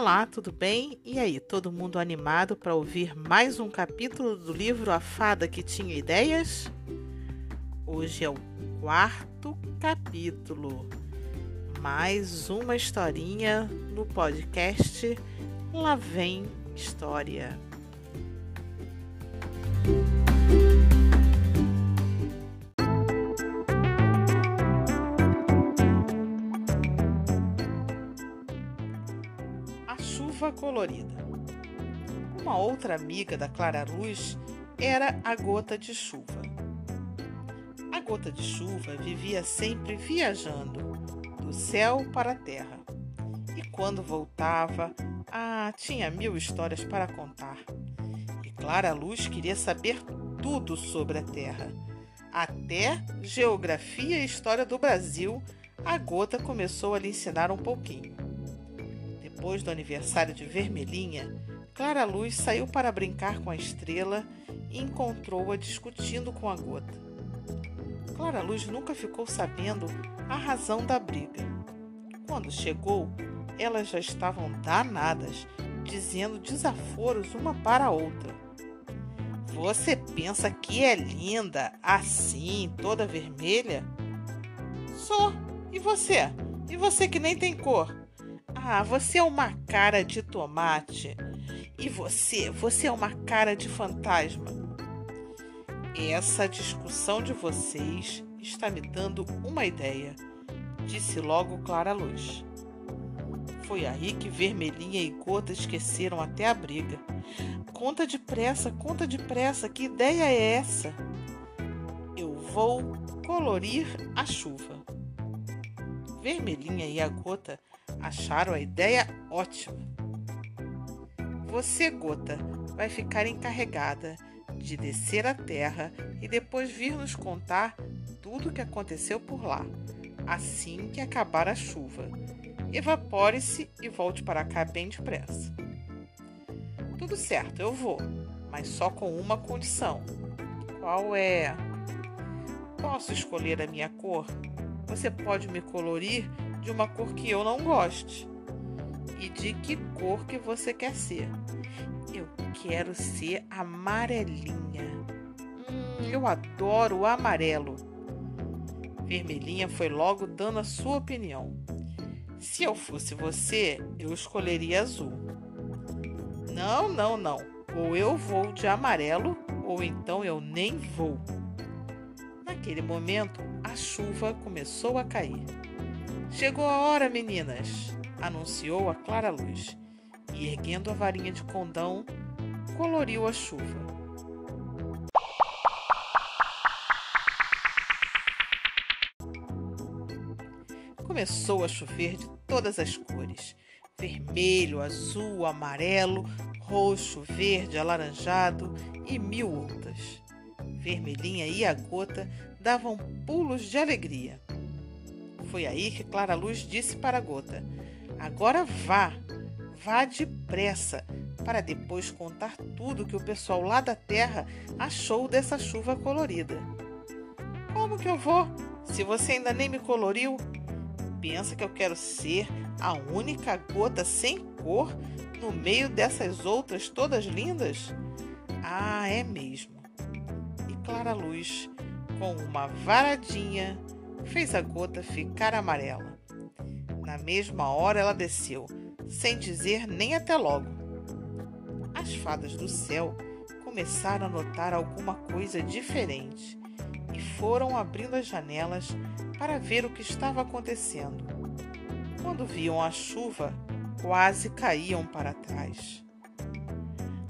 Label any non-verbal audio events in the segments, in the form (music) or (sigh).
Olá, tudo bem? E aí, todo mundo animado para ouvir mais um capítulo do livro A Fada que Tinha Ideias? Hoje é o quarto capítulo. Mais uma historinha no podcast Lá Vem História. Chuva colorida. Uma outra amiga da Clara Luz era a gota de chuva. A gota de chuva vivia sempre viajando do céu para a terra. E quando voltava, ah, tinha mil histórias para contar. E Clara Luz queria saber tudo sobre a terra. Até geografia e história do Brasil, a gota começou a lhe ensinar um pouquinho. Depois do aniversário de Vermelhinha, Clara Luz saiu para brincar com a estrela e encontrou-a discutindo com a gota. Clara Luz nunca ficou sabendo a razão da briga. Quando chegou, elas já estavam danadas, dizendo desaforos uma para a outra. Você pensa que é linda, assim, toda vermelha? Sou. E você? E você que nem tem cor? Ah, você é uma cara de tomate. E você, você é uma cara de fantasma. Essa discussão de vocês está me dando uma ideia, disse logo Clara Luz. Foi aí que Vermelhinha e Gota esqueceram até a briga. Conta depressa, conta depressa, que ideia é essa? Eu vou colorir a chuva. Vermelhinha e a Gota acharam a ideia ótima. Você, Gota, vai ficar encarregada de descer à terra e depois vir nos contar tudo o que aconteceu por lá, assim que acabar a chuva. Evapore-se e volte para cá bem depressa. Tudo certo, eu vou, mas só com uma condição. Qual é? Posso escolher a minha cor? Você pode me colorir de uma cor que eu não goste. E de que cor que você quer ser? Eu quero ser amarelinha. Hum, eu adoro o amarelo. Vermelhinha foi logo dando a sua opinião. Se eu fosse você, eu escolheria azul. Não, não, não. Ou eu vou de amarelo, ou então eu nem vou. Naquele momento, a chuva começou a cair. Chegou a hora, meninas, anunciou a clara luz, e erguendo a varinha de condão, coloriu a chuva. Começou a chover de todas as cores: vermelho, azul, amarelo, roxo, verde, alaranjado e mil outras. Vermelhinha e a gota davam pulos de alegria. Foi aí que Clara Luz disse para a gota: Agora vá, vá depressa, para depois contar tudo que o pessoal lá da terra achou dessa chuva colorida. Como que eu vou, se você ainda nem me coloriu? Pensa que eu quero ser a única gota sem cor no meio dessas outras todas lindas? Ah, é mesmo. E Clara Luz, com uma varadinha, fez a gota ficar amarela. Na mesma hora ela desceu, sem dizer nem até logo. As fadas do céu começaram a notar alguma coisa diferente e foram abrindo as janelas para ver o que estava acontecendo. Quando viam a chuva, quase caíam para trás.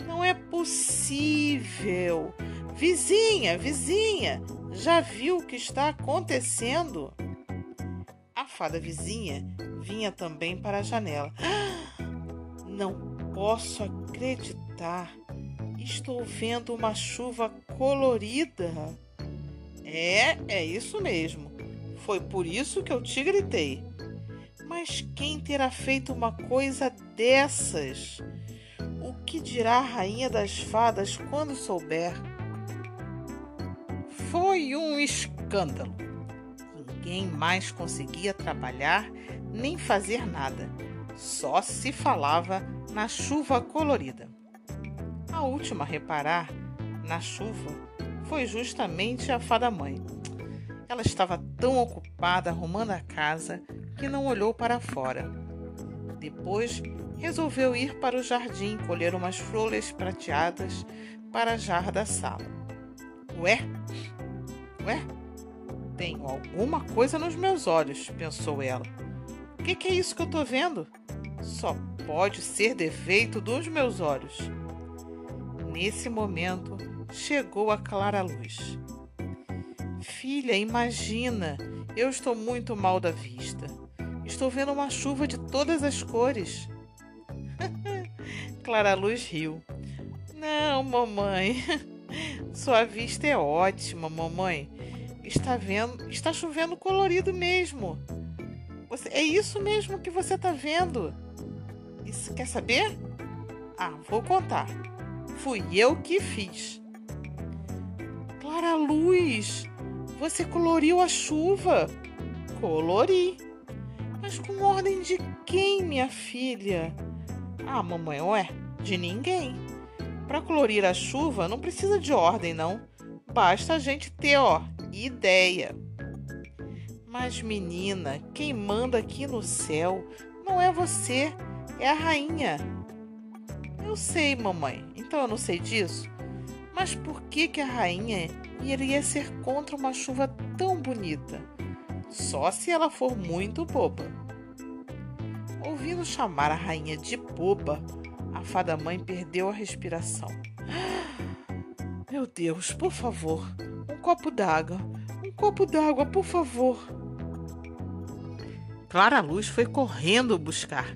Não é possível! Vizinha, vizinha, já viu o que está acontecendo? A fada vizinha vinha também para a janela. (gasps) Não posso acreditar. Estou vendo uma chuva colorida. É, é isso mesmo. Foi por isso que eu te gritei. Mas quem terá feito uma coisa dessas? O que dirá a rainha das fadas quando souber? Foi um escândalo. Ninguém mais conseguia trabalhar nem fazer nada. só se falava na chuva colorida. A última a reparar na chuva foi justamente a fada mãe. Ela estava tão ocupada arrumando a casa que não olhou para fora. Depois resolveu ir para o jardim colher umas flores prateadas para a jarra da sala. Ué? Ué? Tenho alguma coisa nos meus olhos, pensou ela. O que, que é isso que eu estou vendo? Só pode ser defeito dos meus olhos. Nesse momento, chegou a clara luz. Filha, imagina, eu estou muito mal da vista. Estou vendo uma chuva de todas as cores. (laughs) Clara Luz riu. Não, mamãe. (laughs) Sua vista é ótima, mamãe. Está vendo, está chovendo colorido mesmo. Você, é isso mesmo que você está vendo. Isso quer saber? Ah, vou contar. Fui eu que fiz. Clara Luz, você coloriu a chuva. Colori. Mas com ordem de quem, minha filha? Ah, mamãe, ué, de ninguém. Para colorir a chuva não precisa de ordem, não. Basta a gente ter, ó, ideia. Mas, menina, quem manda aqui no céu não é você, é a rainha. Eu sei, mamãe, então eu não sei disso. Mas por que, que a rainha iria ser contra uma chuva tão bonita? Só se ela for muito boba. Ouvindo chamar a rainha de boba, a fada mãe perdeu a respiração. (gasps) Meu Deus, por favor, copo d'água, um copo d'água, por favor. Clara Luz foi correndo buscar,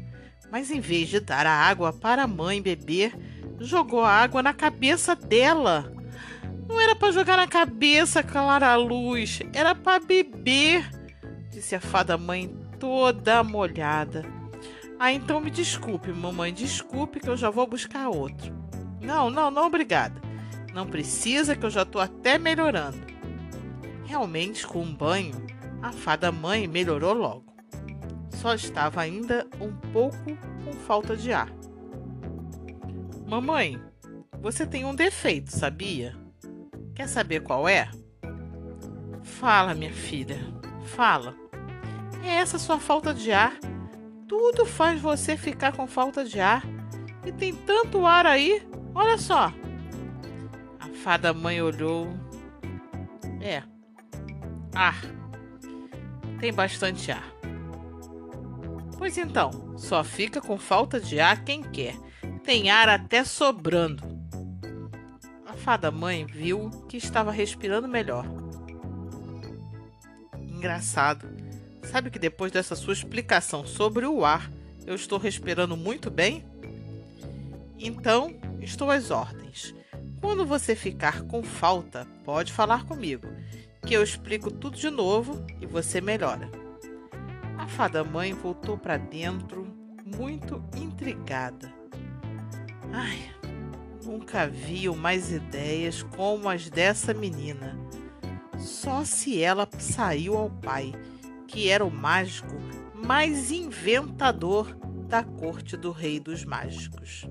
mas em vez de dar a água para a mãe beber, jogou a água na cabeça dela. Não era para jogar na cabeça, Clara Luz, era para beber, disse a fada mãe toda molhada. Ah, então me desculpe, mamãe, desculpe que eu já vou buscar outro. Não, não, não, obrigada. Não precisa que eu já estou até melhorando. Realmente, com um banho, a fada mãe melhorou logo. Só estava ainda um pouco com falta de ar. Mamãe, você tem um defeito, sabia? Quer saber qual é? Fala, minha filha, fala. É essa sua falta de ar tudo faz você ficar com falta de ar. E tem tanto ar aí. Olha só. Fada mãe olhou. É. Ar. Tem bastante ar. Pois então, só fica com falta de ar quem quer. Tem ar até sobrando. A fada mãe viu que estava respirando melhor. Engraçado. Sabe que depois dessa sua explicação sobre o ar, eu estou respirando muito bem? Então, estou às ordens. Quando você ficar com falta, pode falar comigo, que eu explico tudo de novo e você melhora. A fada mãe voltou para dentro, muito intrigada. Ai, nunca viu mais ideias como as dessa menina. Só se ela saiu ao pai que era o mágico mais inventador da corte do Rei dos Mágicos.